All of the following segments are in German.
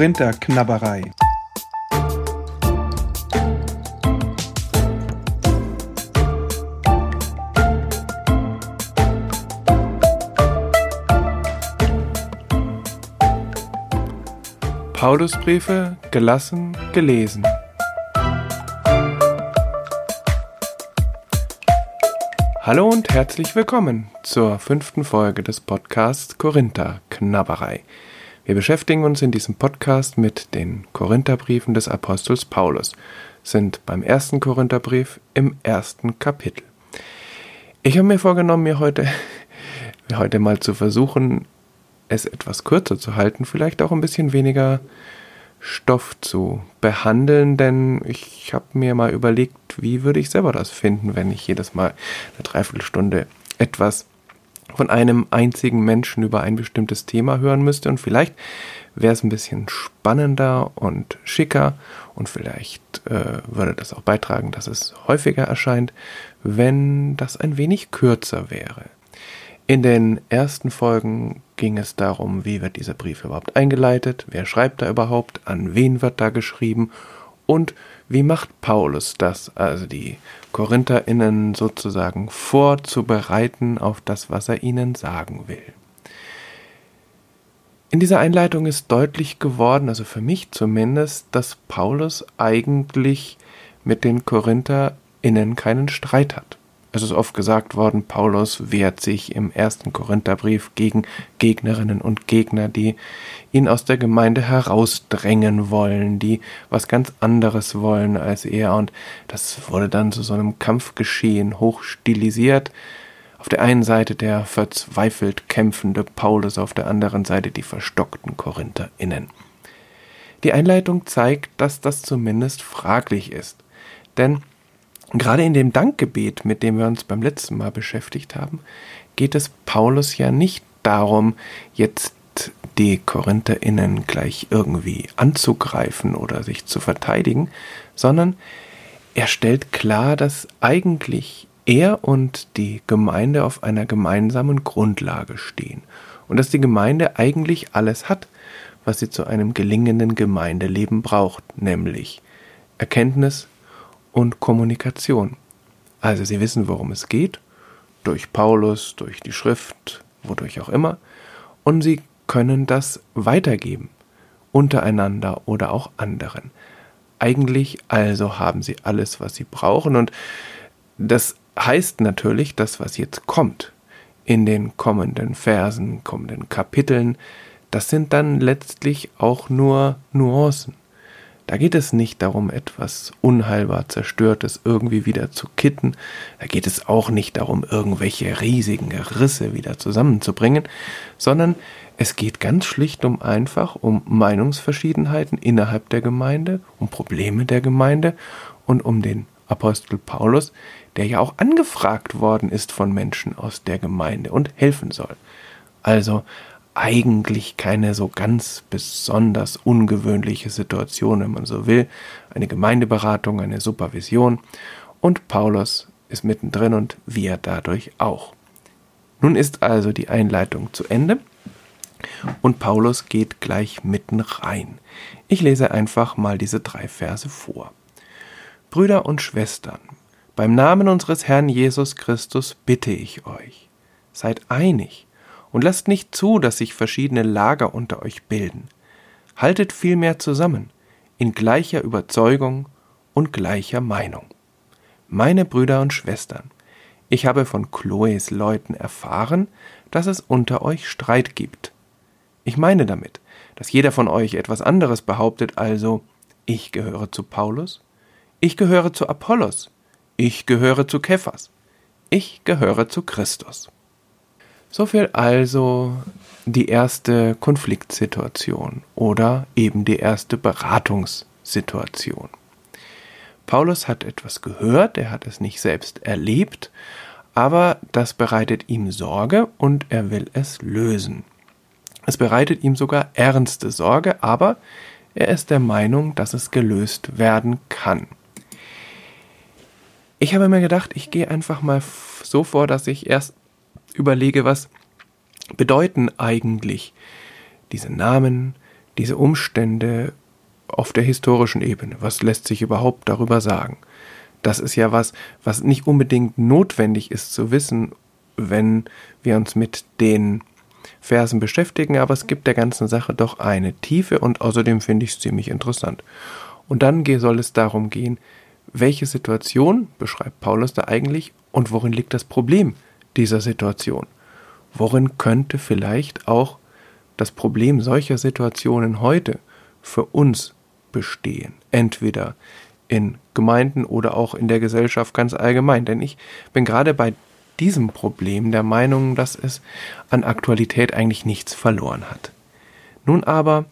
Korinther-Knabberei. Paulusbriefe gelassen gelesen. Hallo und herzlich willkommen zur fünften Folge des Podcasts Korinther Knabberei. Wir beschäftigen uns in diesem Podcast mit den Korintherbriefen des Apostels Paulus, sind beim ersten Korintherbrief im ersten Kapitel. Ich habe mir vorgenommen, mir heute, heute mal zu versuchen, es etwas kürzer zu halten, vielleicht auch ein bisschen weniger Stoff zu behandeln, denn ich habe mir mal überlegt, wie würde ich selber das finden, wenn ich jedes Mal eine Dreiviertelstunde etwas von einem einzigen Menschen über ein bestimmtes Thema hören müsste. Und vielleicht wäre es ein bisschen spannender und schicker. Und vielleicht äh, würde das auch beitragen, dass es häufiger erscheint, wenn das ein wenig kürzer wäre. In den ersten Folgen ging es darum, wie wird dieser Brief überhaupt eingeleitet, wer schreibt da überhaupt, an wen wird da geschrieben? Und wie macht Paulus das, also die Korintherinnen sozusagen vorzubereiten auf das, was er ihnen sagen will. In dieser Einleitung ist deutlich geworden, also für mich zumindest, dass Paulus eigentlich mit den Korintherinnen keinen Streit hat. Es ist oft gesagt worden, Paulus wehrt sich im ersten Korintherbrief gegen Gegnerinnen und Gegner, die ihn aus der Gemeinde herausdrängen wollen, die was ganz anderes wollen als er. Und das wurde dann zu so einem Kampfgeschehen hochstilisiert. Auf der einen Seite der verzweifelt kämpfende Paulus, auf der anderen Seite die verstockten KorintherInnen. Die Einleitung zeigt, dass das zumindest fraglich ist. Denn Gerade in dem Dankgebet, mit dem wir uns beim letzten Mal beschäftigt haben, geht es Paulus ja nicht darum, jetzt die Korintherinnen gleich irgendwie anzugreifen oder sich zu verteidigen, sondern er stellt klar, dass eigentlich er und die Gemeinde auf einer gemeinsamen Grundlage stehen und dass die Gemeinde eigentlich alles hat, was sie zu einem gelingenden Gemeindeleben braucht, nämlich Erkenntnis, und Kommunikation. Also sie wissen, worum es geht, durch Paulus, durch die Schrift, wodurch auch immer, und sie können das weitergeben, untereinander oder auch anderen. Eigentlich also haben sie alles, was sie brauchen, und das heißt natürlich, das, was jetzt kommt, in den kommenden Versen, kommenden Kapiteln, das sind dann letztlich auch nur Nuancen. Da geht es nicht darum, etwas unheilbar Zerstörtes irgendwie wieder zu kitten. Da geht es auch nicht darum, irgendwelche riesigen Risse wieder zusammenzubringen, sondern es geht ganz schlicht um einfach um Meinungsverschiedenheiten innerhalb der Gemeinde, um Probleme der Gemeinde und um den Apostel Paulus, der ja auch angefragt worden ist von Menschen aus der Gemeinde und helfen soll. Also eigentlich keine so ganz besonders ungewöhnliche Situation, wenn man so will. Eine Gemeindeberatung, eine Supervision. Und Paulus ist mittendrin und wir dadurch auch. Nun ist also die Einleitung zu Ende und Paulus geht gleich mitten rein. Ich lese einfach mal diese drei Verse vor. Brüder und Schwestern, beim Namen unseres Herrn Jesus Christus bitte ich euch, seid einig und lasst nicht zu, dass sich verschiedene Lager unter euch bilden. Haltet vielmehr zusammen, in gleicher Überzeugung und gleicher Meinung. Meine Brüder und Schwestern, ich habe von Chloes Leuten erfahren, dass es unter euch Streit gibt. Ich meine damit, dass jeder von euch etwas anderes behauptet, also ich gehöre zu Paulus, ich gehöre zu Apollos, ich gehöre zu Kephas, ich gehöre zu Christus. So viel also die erste Konfliktsituation oder eben die erste Beratungssituation. Paulus hat etwas gehört, er hat es nicht selbst erlebt, aber das bereitet ihm Sorge und er will es lösen. Es bereitet ihm sogar ernste Sorge, aber er ist der Meinung, dass es gelöst werden kann. Ich habe mir gedacht, ich gehe einfach mal so vor, dass ich erst überlege, was bedeuten eigentlich diese Namen, diese Umstände auf der historischen Ebene, was lässt sich überhaupt darüber sagen? Das ist ja was, was nicht unbedingt notwendig ist zu wissen, wenn wir uns mit den Versen beschäftigen, aber es gibt der ganzen Sache doch eine Tiefe und außerdem finde ich es ziemlich interessant. Und dann soll es darum gehen, welche Situation beschreibt Paulus da eigentlich und worin liegt das Problem dieser Situation? Worin könnte vielleicht auch das Problem solcher Situationen heute für uns bestehen? Entweder in Gemeinden oder auch in der Gesellschaft ganz allgemein. Denn ich bin gerade bei diesem Problem der Meinung, dass es an Aktualität eigentlich nichts verloren hat. Nun aber,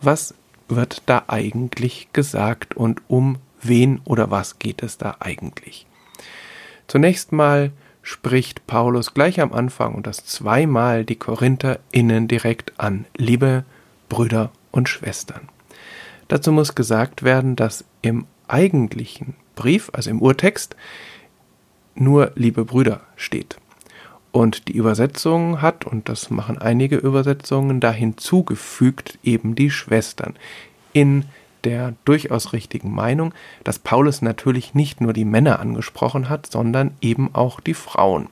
was wird da eigentlich gesagt und um wen oder was geht es da eigentlich? Zunächst mal spricht Paulus gleich am Anfang und das zweimal die Korinther innen direkt an, liebe Brüder und Schwestern. Dazu muss gesagt werden, dass im eigentlichen Brief, also im Urtext, nur liebe Brüder steht. Und die Übersetzung hat, und das machen einige Übersetzungen, da hinzugefügt eben die Schwestern. In der durchaus richtigen Meinung, dass Paulus natürlich nicht nur die Männer angesprochen hat, sondern eben auch die Frauen.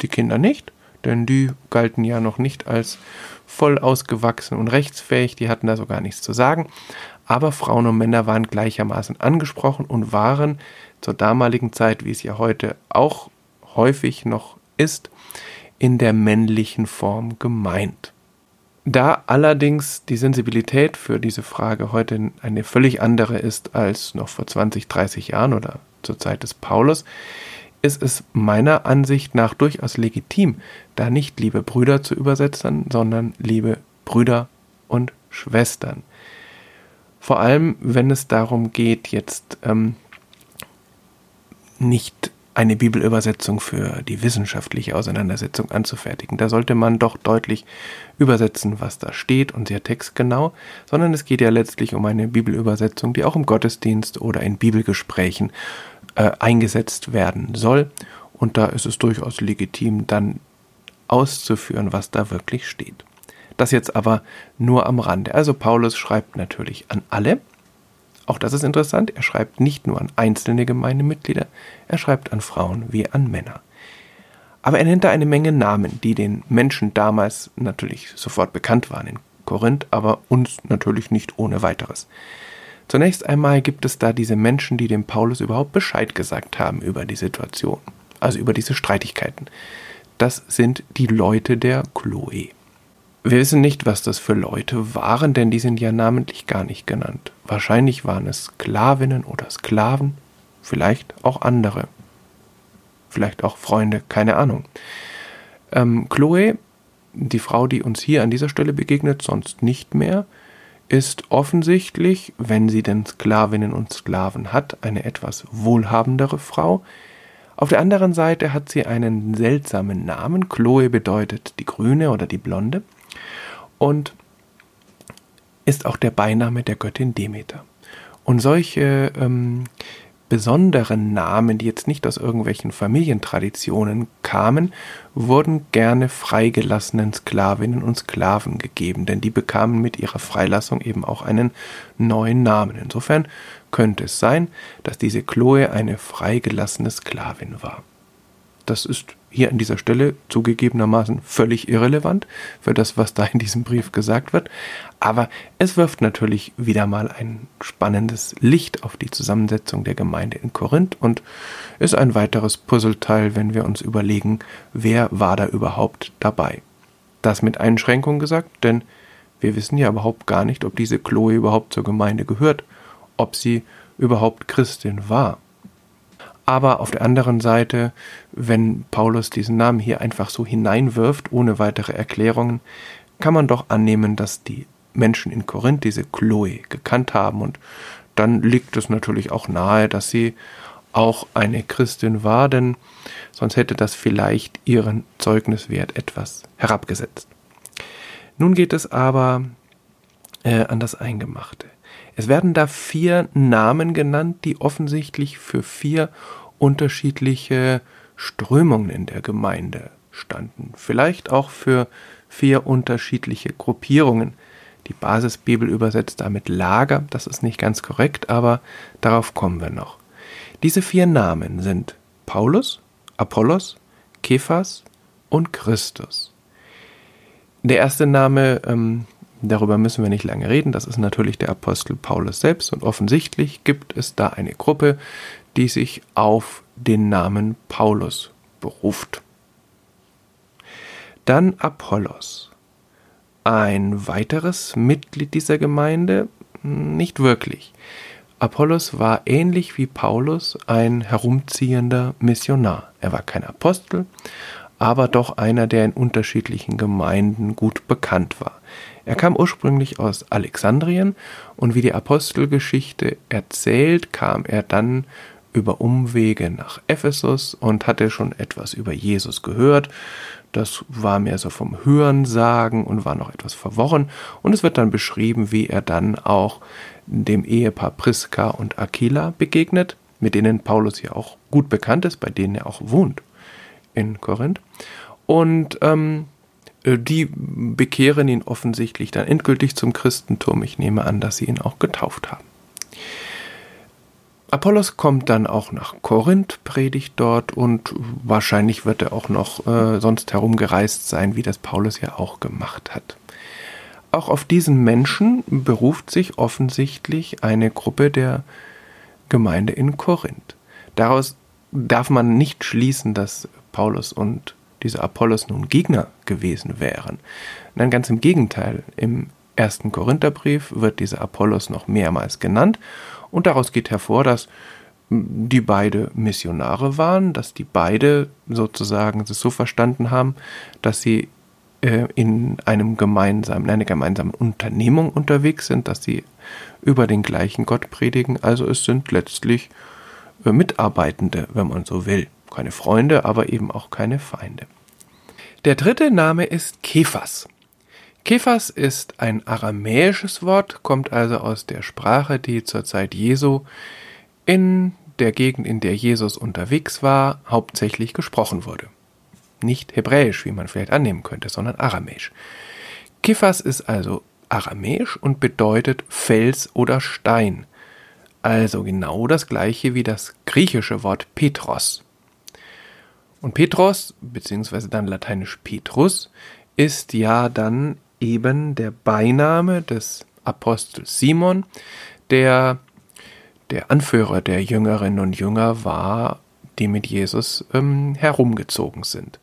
Die Kinder nicht, denn die galten ja noch nicht als voll ausgewachsen und rechtsfähig, die hatten da so gar nichts zu sagen. Aber Frauen und Männer waren gleichermaßen angesprochen und waren zur damaligen Zeit, wie es ja heute auch häufig noch ist, in der männlichen Form gemeint. Da allerdings die Sensibilität für diese Frage heute eine völlig andere ist als noch vor 20, 30 Jahren oder zur Zeit des Paulus, ist es meiner Ansicht nach durchaus legitim, da nicht liebe Brüder zu übersetzen, sondern liebe Brüder und Schwestern. Vor allem, wenn es darum geht, jetzt ähm, nicht eine Bibelübersetzung für die wissenschaftliche Auseinandersetzung anzufertigen. Da sollte man doch deutlich übersetzen, was da steht und sehr textgenau, sondern es geht ja letztlich um eine Bibelübersetzung, die auch im Gottesdienst oder in Bibelgesprächen äh, eingesetzt werden soll. Und da ist es durchaus legitim, dann auszuführen, was da wirklich steht. Das jetzt aber nur am Rande. Also Paulus schreibt natürlich an alle, auch das ist interessant, er schreibt nicht nur an einzelne Gemeindemitglieder, er schreibt an Frauen wie an Männer. Aber er nennt da eine Menge Namen, die den Menschen damals natürlich sofort bekannt waren in Korinth, aber uns natürlich nicht ohne weiteres. Zunächst einmal gibt es da diese Menschen, die dem Paulus überhaupt Bescheid gesagt haben über die Situation, also über diese Streitigkeiten. Das sind die Leute der Chloe. Wir wissen nicht, was das für Leute waren, denn die sind ja namentlich gar nicht genannt. Wahrscheinlich waren es Sklavinnen oder Sklaven, vielleicht auch andere. Vielleicht auch Freunde, keine Ahnung. Ähm, Chloe, die Frau, die uns hier an dieser Stelle begegnet, sonst nicht mehr, ist offensichtlich, wenn sie denn Sklavinnen und Sklaven hat, eine etwas wohlhabendere Frau. Auf der anderen Seite hat sie einen seltsamen Namen. Chloe bedeutet die Grüne oder die Blonde und ist auch der Beiname der Göttin Demeter. Und solche ähm, besonderen Namen, die jetzt nicht aus irgendwelchen Familientraditionen kamen, wurden gerne freigelassenen Sklavinnen und Sklaven gegeben, denn die bekamen mit ihrer Freilassung eben auch einen neuen Namen. Insofern könnte es sein, dass diese Chloe eine freigelassene Sklavin war. Das ist hier an dieser Stelle zugegebenermaßen völlig irrelevant für das, was da in diesem Brief gesagt wird. Aber es wirft natürlich wieder mal ein spannendes Licht auf die Zusammensetzung der Gemeinde in Korinth und ist ein weiteres Puzzleteil, wenn wir uns überlegen, wer war da überhaupt dabei. Das mit Einschränkung gesagt, denn wir wissen ja überhaupt gar nicht, ob diese Chloe überhaupt zur Gemeinde gehört, ob sie überhaupt Christin war. Aber auf der anderen Seite, wenn Paulus diesen Namen hier einfach so hineinwirft, ohne weitere Erklärungen, kann man doch annehmen, dass die Menschen in Korinth diese Chloe gekannt haben und dann liegt es natürlich auch nahe, dass sie auch eine Christin war, denn sonst hätte das vielleicht ihren Zeugniswert etwas herabgesetzt. Nun geht es aber äh, an das Eingemachte. Es werden da vier Namen genannt, die offensichtlich für vier unterschiedliche Strömungen in der Gemeinde standen. Vielleicht auch für vier unterschiedliche Gruppierungen, Die Basisbibel übersetzt damit Lager, das ist nicht ganz korrekt, aber darauf kommen wir noch. Diese vier Namen sind Paulus, Apollos, Kephas und Christus. Der erste Name, ähm, darüber müssen wir nicht lange reden, das ist natürlich der Apostel Paulus selbst und offensichtlich gibt es da eine Gruppe, die sich auf den Namen Paulus beruft. Dann Apollos. Ein weiteres Mitglied dieser Gemeinde? Nicht wirklich. Apollos war ähnlich wie Paulus ein herumziehender Missionar. Er war kein Apostel, aber doch einer, der in unterschiedlichen Gemeinden gut bekannt war. Er kam ursprünglich aus Alexandrien und wie die Apostelgeschichte erzählt, kam er dann über Umwege nach Ephesus und hatte schon etwas über Jesus gehört. Das war mehr so vom Hörensagen und war noch etwas verworren. Und es wird dann beschrieben, wie er dann auch dem Ehepaar Priska und Aquila begegnet, mit denen Paulus ja auch gut bekannt ist, bei denen er auch wohnt in Korinth. Und ähm, äh, die bekehren ihn offensichtlich dann endgültig zum Christentum. Ich nehme an, dass sie ihn auch getauft haben. Apollos kommt dann auch nach Korinth, predigt dort und wahrscheinlich wird er auch noch äh, sonst herumgereist sein, wie das Paulus ja auch gemacht hat. Auch auf diesen Menschen beruft sich offensichtlich eine Gruppe der Gemeinde in Korinth. Daraus darf man nicht schließen, dass Paulus und dieser Apollos nun Gegner gewesen wären. Nein, ganz im Gegenteil. Im ersten Korintherbrief wird dieser Apollos noch mehrmals genannt und daraus geht hervor, dass die beide Missionare waren, dass die beide sozusagen es so verstanden haben, dass sie äh, in einem gemeinsamen, in einer gemeinsamen Unternehmung unterwegs sind, dass sie über den gleichen Gott predigen. Also es sind letztlich äh, Mitarbeitende, wenn man so will. Keine Freunde, aber eben auch keine Feinde. Der dritte Name ist Kephas. Kephas ist ein aramäisches Wort, kommt also aus der Sprache, die zur Zeit Jesu in der Gegend, in der Jesus unterwegs war, hauptsächlich gesprochen wurde. Nicht hebräisch, wie man vielleicht annehmen könnte, sondern aramäisch. Kephas ist also aramäisch und bedeutet Fels oder Stein. Also genau das gleiche wie das griechische Wort Petros. Und Petros, beziehungsweise dann lateinisch Petrus, ist ja dann eben der Beiname des Apostels Simon, der der Anführer der Jüngerinnen und Jünger war, die mit Jesus ähm, herumgezogen sind.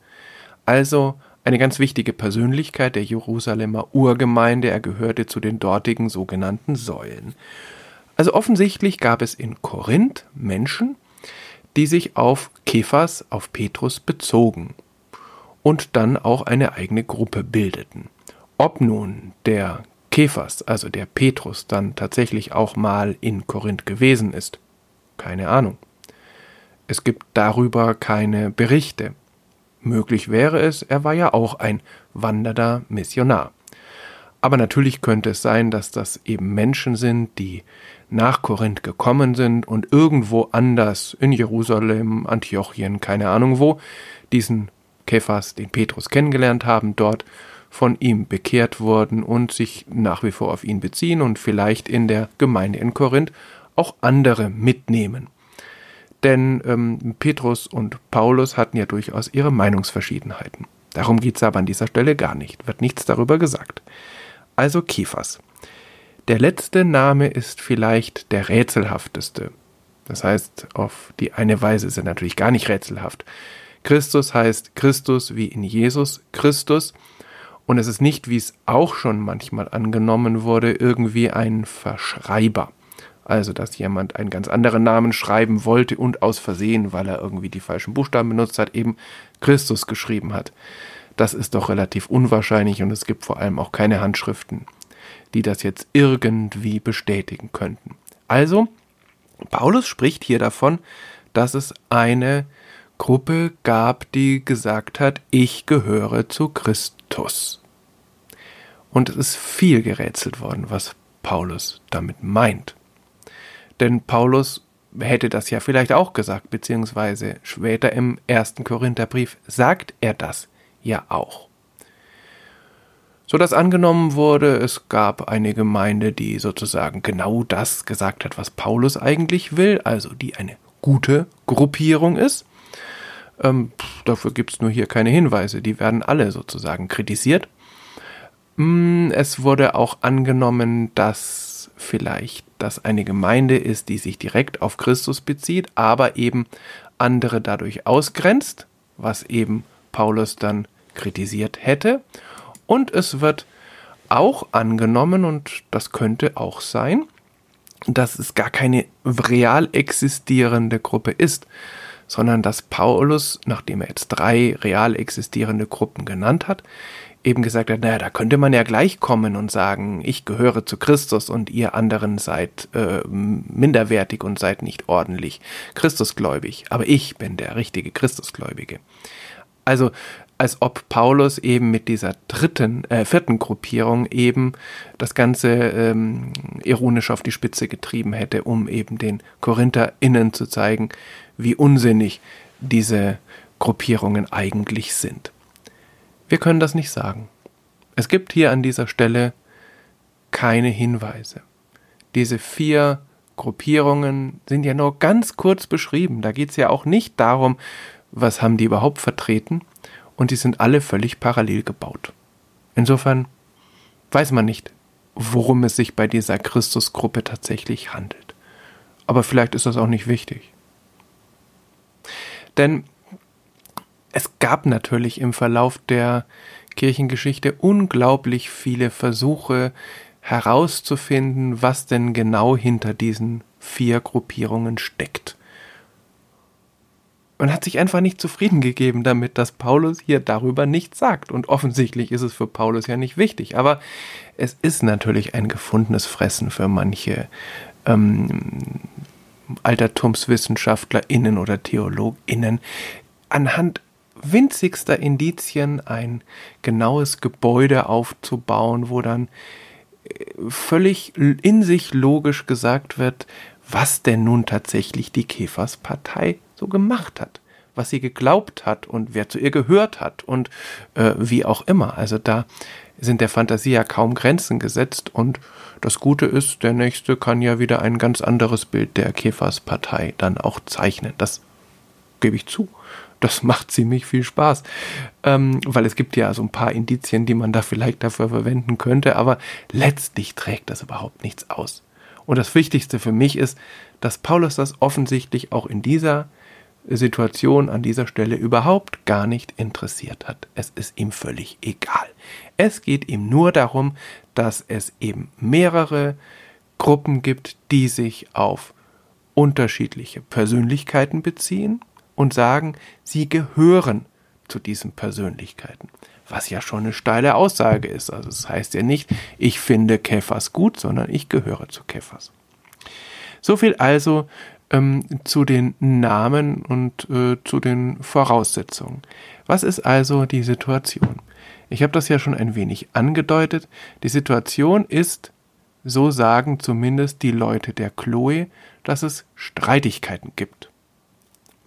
Also eine ganz wichtige Persönlichkeit der Jerusalemer Urgemeinde, er gehörte zu den dortigen sogenannten Säulen. Also offensichtlich gab es in Korinth Menschen, die sich auf Kephas, auf Petrus bezogen und dann auch eine eigene Gruppe bildeten. Ob nun der Kephas, also der Petrus, dann tatsächlich auch mal in Korinth gewesen ist, keine Ahnung. Es gibt darüber keine Berichte. Möglich wäre es, er war ja auch ein wandernder Missionar. Aber natürlich könnte es sein, dass das eben Menschen sind, die nach Korinth gekommen sind und irgendwo anders in Jerusalem, Antiochien, keine Ahnung wo, diesen Kephas, den Petrus kennengelernt haben, dort von ihm bekehrt wurden und sich nach wie vor auf ihn beziehen und vielleicht in der Gemeinde in Korinth auch andere mitnehmen. Denn ähm, Petrus und Paulus hatten ja durchaus ihre Meinungsverschiedenheiten. Darum geht es aber an dieser Stelle gar nicht, wird nichts darüber gesagt. Also Kephas. Der letzte Name ist vielleicht der rätselhafteste. Das heißt, auf die eine Weise ist er natürlich gar nicht rätselhaft. Christus heißt Christus wie in Jesus Christus und es ist nicht, wie es auch schon manchmal angenommen wurde, irgendwie ein Verschreiber. Also, dass jemand einen ganz anderen Namen schreiben wollte und aus Versehen, weil er irgendwie die falschen Buchstaben benutzt hat, eben Christus geschrieben hat. Das ist doch relativ unwahrscheinlich und es gibt vor allem auch keine Handschriften, die das jetzt irgendwie bestätigen könnten. Also, Paulus spricht hier davon, dass es eine Gruppe gab, die gesagt hat, ich gehöre zu Christus. Und es ist viel gerätselt worden, was Paulus damit meint. Denn Paulus hätte das ja vielleicht auch gesagt, beziehungsweise später im ersten Korintherbrief sagt er das ja auch. So dass angenommen wurde, es gab eine Gemeinde, die sozusagen genau das gesagt hat, was Paulus eigentlich will, also die eine gute Gruppierung ist. Ähm, dafür gibt es nur hier keine Hinweise, die werden alle sozusagen kritisiert. Mm, es wurde auch angenommen, dass vielleicht das eine Gemeinde ist, die sich direkt auf Christus bezieht, aber eben andere dadurch ausgrenzt, was eben Paulus dann kritisiert hätte. Und es wird auch angenommen, und das könnte auch sein, dass es gar keine real existierende Gruppe ist, sondern dass Paulus, nachdem er jetzt drei real existierende Gruppen genannt hat, eben gesagt hat, naja, da könnte man ja gleich kommen und sagen, ich gehöre zu Christus und ihr anderen seid äh, minderwertig und seid nicht ordentlich Christusgläubig, aber ich bin der richtige Christusgläubige. Also als ob Paulus eben mit dieser dritten, äh, vierten Gruppierung eben das Ganze ähm, ironisch auf die Spitze getrieben hätte, um eben den KorintherInnen zu zeigen, wie unsinnig diese Gruppierungen eigentlich sind. Wir können das nicht sagen. Es gibt hier an dieser Stelle keine Hinweise. Diese vier Gruppierungen sind ja nur ganz kurz beschrieben. Da geht es ja auch nicht darum, was haben die überhaupt vertreten, und die sind alle völlig parallel gebaut. Insofern weiß man nicht, worum es sich bei dieser Christusgruppe tatsächlich handelt. Aber vielleicht ist das auch nicht wichtig. Denn es gab natürlich im Verlauf der Kirchengeschichte unglaublich viele Versuche herauszufinden, was denn genau hinter diesen vier Gruppierungen steckt man hat sich einfach nicht zufrieden gegeben damit, dass Paulus hier darüber nichts sagt. Und offensichtlich ist es für Paulus ja nicht wichtig. Aber es ist natürlich ein gefundenes Fressen für manche ähm, AltertumswissenschaftlerInnen oder TheologInnen, anhand winzigster Indizien ein genaues Gebäude aufzubauen, wo dann äh, völlig in sich logisch gesagt wird, was denn nun tatsächlich die Käferspartei so gemacht hat, was sie geglaubt hat und wer zu ihr gehört hat und äh, wie auch immer. Also da sind der Fantasie ja kaum Grenzen gesetzt und das Gute ist, der Nächste kann ja wieder ein ganz anderes Bild der Käferspartei dann auch zeichnen. Das gebe ich zu. Das macht ziemlich viel Spaß, ähm, weil es gibt ja so ein paar Indizien, die man da vielleicht dafür verwenden könnte, aber letztlich trägt das überhaupt nichts aus. Und das Wichtigste für mich ist, dass Paulus das offensichtlich auch in dieser Situation an dieser Stelle überhaupt gar nicht interessiert hat. Es ist ihm völlig egal. Es geht ihm nur darum, dass es eben mehrere Gruppen gibt, die sich auf unterschiedliche Persönlichkeiten beziehen und sagen, sie gehören zu diesen Persönlichkeiten. Was ja schon eine steile Aussage ist. Also es das heißt ja nicht, ich finde Käfers gut, sondern ich gehöre zu Käfers. So viel also ähm, zu den Namen und äh, zu den Voraussetzungen. Was ist also die Situation? Ich habe das ja schon ein wenig angedeutet. Die Situation ist, so sagen zumindest die Leute der Chloe, dass es Streitigkeiten gibt.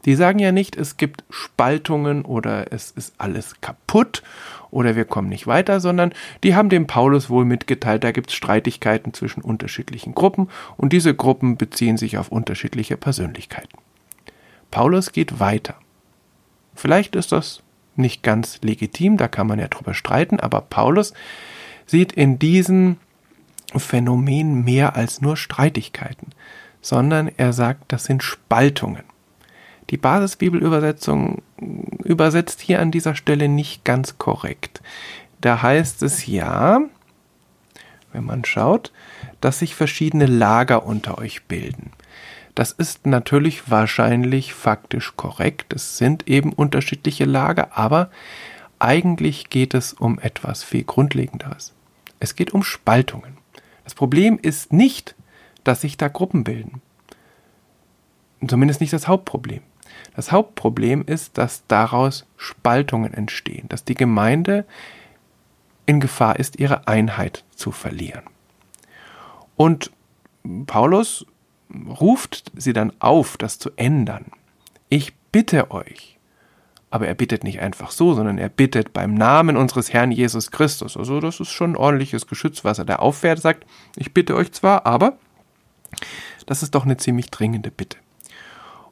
Die sagen ja nicht, es gibt Spaltungen oder es ist alles kaputt oder wir kommen nicht weiter, sondern die haben dem Paulus wohl mitgeteilt, da gibt es Streitigkeiten zwischen unterschiedlichen Gruppen und diese Gruppen beziehen sich auf unterschiedliche Persönlichkeiten. Paulus geht weiter. Vielleicht ist das nicht ganz legitim, da kann man ja drüber streiten, aber Paulus sieht in diesen Phänomen mehr als nur Streitigkeiten, sondern er sagt, das sind Spaltungen. Die Basisbibelübersetzung übersetzt hier an dieser Stelle nicht ganz korrekt. Da heißt es ja, wenn man schaut, dass sich verschiedene Lager unter euch bilden. Das ist natürlich wahrscheinlich faktisch korrekt. Es sind eben unterschiedliche Lager, aber eigentlich geht es um etwas viel Grundlegenderes. Es geht um Spaltungen. Das Problem ist nicht, dass sich da Gruppen bilden. Zumindest nicht das Hauptproblem. Das Hauptproblem ist, dass daraus Spaltungen entstehen, dass die Gemeinde in Gefahr ist, ihre Einheit zu verlieren. Und Paulus ruft sie dann auf, das zu ändern. Ich bitte euch, Aber er bittet nicht einfach so, sondern er bittet beim Namen unseres Herrn Jesus Christus. Also das ist schon ein ordentliches Geschütz, was er da auffährt, sagt, ich bitte euch zwar, aber das ist doch eine ziemlich dringende Bitte.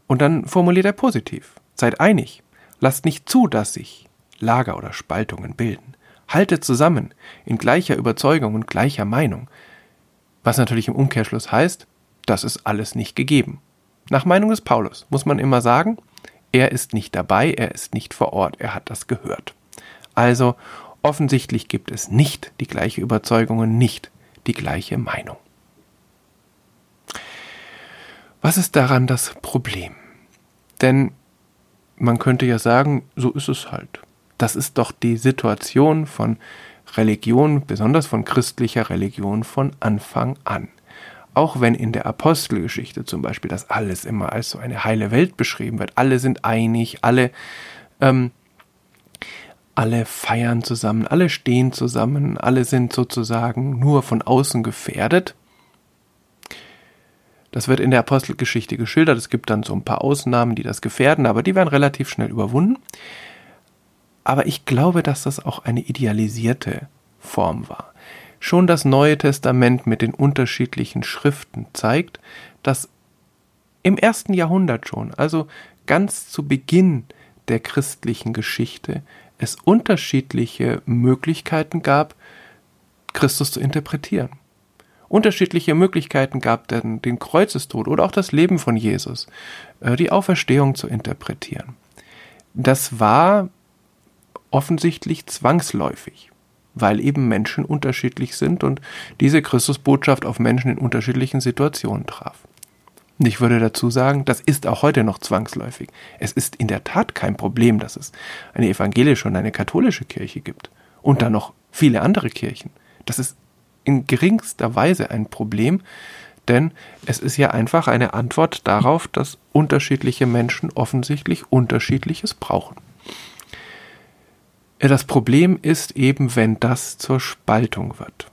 Und dann formuliert er positiv. Seid einig. Lasst nicht zu, dass sich Lager oder Spaltungen bilden. Haltet zusammen, in gleicher Überzeugung und gleicher Meinung. Was natürlich im Umkehrschluss heißt, das ist alles nicht gegeben. Nach Meinung des Paulus muss man immer sagen, er ist nicht dabei, er ist nicht vor Ort, er hat das gehört. Also offensichtlich gibt es nicht die gleiche Überzeugung und nicht die gleiche Meinung. Was ist daran das Problem? Denn man könnte ja sagen, so ist es halt. Das ist doch die Situation von Religion, besonders von christlicher Religion von Anfang an auch wenn in der Apostelgeschichte zum Beispiel das alles immer als so eine heile Welt beschrieben wird, alle sind einig, alle, ähm, alle feiern zusammen, alle stehen zusammen, alle sind sozusagen nur von außen gefährdet. Das wird in der Apostelgeschichte geschildert. Es gibt dann so ein paar Ausnahmen, die das gefährden, aber die werden relativ schnell überwunden. Aber ich glaube, dass das auch eine idealisierte Form war. Schon das Neue Testament mit den unterschiedlichen Schriften zeigt, dass im ersten Jahrhundert schon, also ganz zu Beginn der christlichen Geschichte, es unterschiedliche Möglichkeiten gab, Christus zu interpretieren. Unterschiedliche Möglichkeiten gab den, den Kreuzestod oder auch das Leben von Jesus, äh, die Auferstehung zu interpretieren. Das war offensichtlich zwangsläufig weil eben Menschen unterschiedlich sind und diese Christusbotschaft auf Menschen in unterschiedlichen Situationen traf. Ich würde dazu sagen, das ist auch heute noch zwangsläufig. Es ist in der Tat kein Problem, dass es eine evangelische und eine katholische Kirche gibt. Und dann noch viele andere Kirchen. Das ist in geringster Weise ein Problem, denn es ist ja einfach eine Antwort darauf, dass unterschiedliche Menschen offensichtlich unterschiedliches brauchen. Das Problem ist eben, wenn das zur Spaltung wird.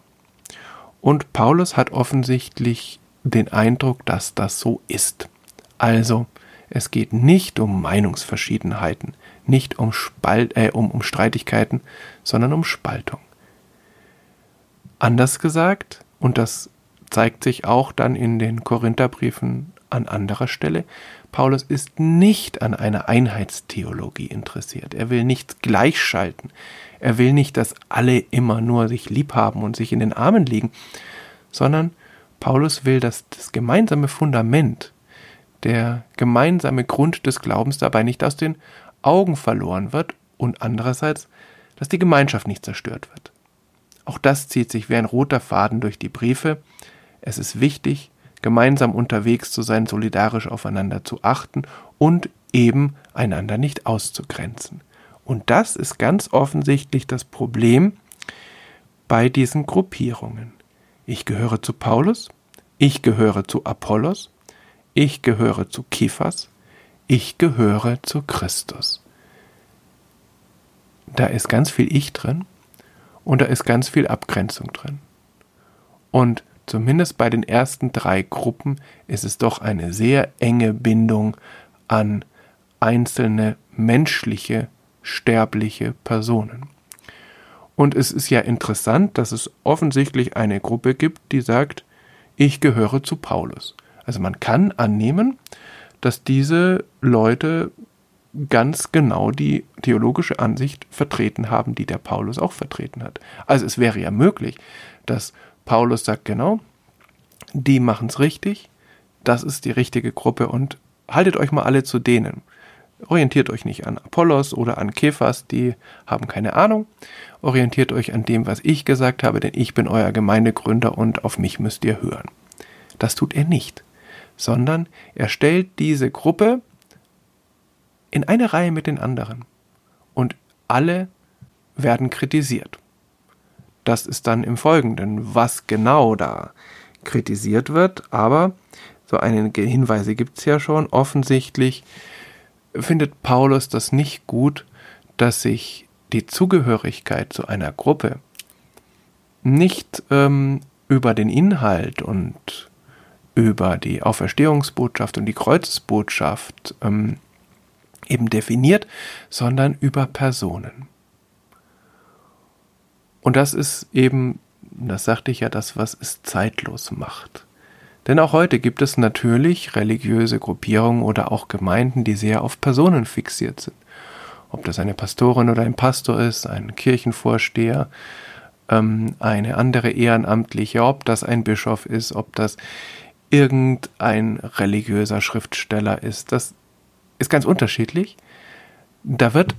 Und Paulus hat offensichtlich den Eindruck, dass das so ist. Also, es geht nicht um Meinungsverschiedenheiten, nicht um, Spalt, äh, um, um Streitigkeiten, sondern um Spaltung. Anders gesagt, und das zeigt sich auch dann in den Korintherbriefen an anderer Stelle, Paulus ist nicht an einer Einheitstheologie interessiert. Er will nichts gleichschalten. Er will nicht, dass alle immer nur sich lieb haben und sich in den Armen liegen, sondern Paulus will, dass das gemeinsame Fundament, der gemeinsame Grund des Glaubens dabei nicht aus den Augen verloren wird und andererseits, dass die Gemeinschaft nicht zerstört wird. Auch das zieht sich wie ein roter Faden durch die Briefe. Es ist wichtig, gemeinsam unterwegs zu sein, solidarisch aufeinander zu achten und eben einander nicht auszugrenzen. Und das ist ganz offensichtlich das Problem bei diesen Gruppierungen. Ich gehöre zu Paulus, ich gehöre zu Apollos, ich gehöre zu Kephas, ich gehöre zu Christus. Da ist ganz viel Ich drin und da ist ganz viel Abgrenzung drin. Und zumindest bei den ersten drei Gruppen ist es doch eine sehr enge Bindung an einzelne menschliche, sterbliche Personen. Und es ist ja interessant, dass es offensichtlich eine Gruppe gibt, die sagt, ich gehöre zu Paulus. Also man kann annehmen, dass diese Leute ganz genau die theologische Ansicht vertreten haben, die der Paulus auch vertreten hat. Also es wäre ja möglich, dass Paulus sagt genau, die machen es richtig, das ist die richtige Gruppe und haltet euch mal alle zu denen. Orientiert euch nicht an Apollos oder an Kephas, die haben keine Ahnung. Orientiert euch an dem, was ich gesagt habe, denn ich bin euer Gemeindegründer und auf mich müsst ihr hören. Das tut er nicht, sondern er stellt diese Gruppe in eine Reihe mit den anderen und alle werden kritisiert. Das ist dann im Folgenden, was genau da kritisiert wird, aber so einige Hinweise gibt es ja schon. Offensichtlich findet Paulus das nicht gut, dass sich die Zugehörigkeit zu einer Gruppe nicht ähm, über den Inhalt und über die Auferstehungsbotschaft und die Kreuzesbotschaft ähm, eben definiert, sondern über Personen. Und das ist eben, das sagte ich ja, das, was es zeitlos macht. Denn auch heute gibt es natürlich religiöse Gruppierungen oder auch Gemeinden, die sehr auf Personen fixiert sind. Ob das eine Pastorin oder ein Pastor ist, ein Kirchenvorsteher, ähm, eine andere Ehrenamtliche, ob das ein Bischof ist, ob das irgendein religiöser Schriftsteller ist, das ist ganz unterschiedlich. Da wird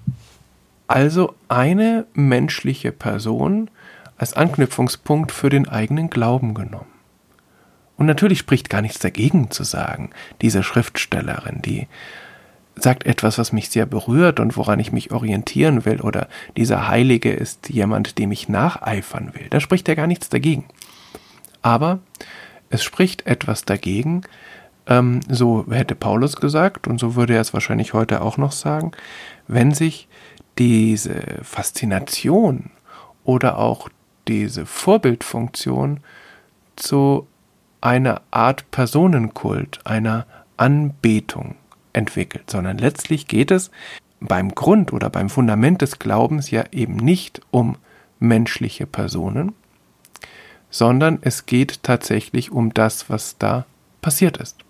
also eine menschliche Person als Anknüpfungspunkt für den eigenen Glauben genommen. Und natürlich spricht gar nichts dagegen zu sagen, diese Schriftstellerin, die sagt etwas, was mich sehr berührt und woran ich mich orientieren will, oder dieser Heilige ist jemand, dem ich nacheifern will. Da spricht ja gar nichts dagegen. Aber es spricht etwas dagegen, ähm, so hätte Paulus gesagt, und so würde er es wahrscheinlich heute auch noch sagen, wenn sich diese Faszination oder auch diese Vorbildfunktion zu einer Art Personenkult, einer Anbetung entwickelt, sondern letztlich geht es beim Grund oder beim Fundament des Glaubens ja eben nicht um menschliche Personen, sondern es geht tatsächlich um das, was da passiert ist.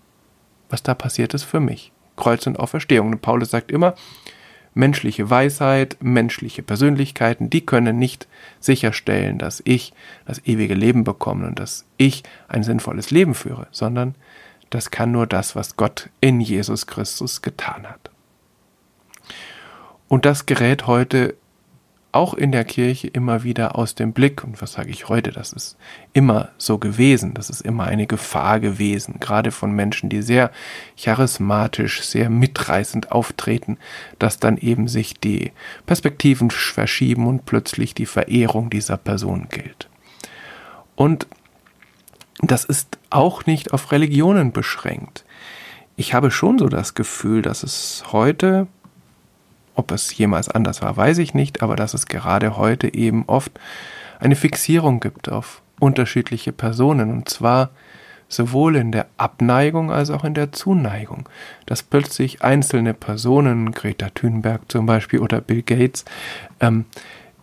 Was da passiert ist für mich. Kreuz und Auferstehung. Und Paulus sagt immer, menschliche Weisheit, menschliche Persönlichkeiten, die können nicht sicherstellen, dass ich das ewige Leben bekomme und dass ich ein sinnvolles Leben führe, sondern das kann nur das, was Gott in Jesus Christus getan hat. Und das gerät heute auch in der Kirche immer wieder aus dem Blick. Und was sage ich heute? Das ist immer so gewesen. Das ist immer eine Gefahr gewesen, gerade von Menschen, die sehr charismatisch, sehr mitreißend auftreten, dass dann eben sich die Perspektiven verschieben und plötzlich die Verehrung dieser Person gilt. Und das ist auch nicht auf Religionen beschränkt. Ich habe schon so das Gefühl, dass es heute ob es jemals anders war, weiß ich nicht, aber dass es gerade heute eben oft eine Fixierung gibt auf unterschiedliche Personen. Und zwar sowohl in der Abneigung als auch in der Zuneigung, dass plötzlich einzelne Personen, Greta Thunberg zum Beispiel oder Bill Gates, ähm,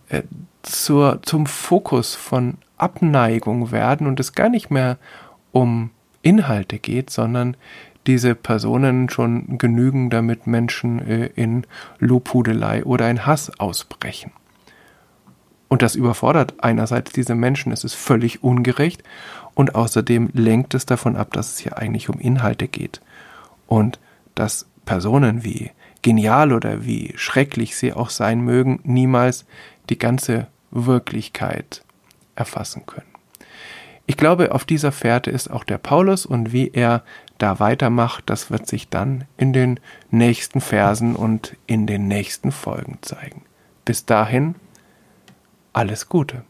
äh, zur, zum Fokus von Abneigung werden und es gar nicht mehr um Inhalte geht, sondern diese Personen schon genügen, damit Menschen äh, in Lobhudelei oder in Hass ausbrechen. Und das überfordert einerseits diese Menschen, es ist völlig ungerecht und außerdem lenkt es davon ab, dass es hier eigentlich um Inhalte geht. Und dass Personen wie genial oder wie schrecklich sie auch sein mögen, niemals die ganze Wirklichkeit erfassen können. Ich glaube, auf dieser Fährte ist auch der Paulus und wie er da weitermacht, das wird sich dann in den nächsten Versen und in den nächsten Folgen zeigen. Bis dahin, alles Gute.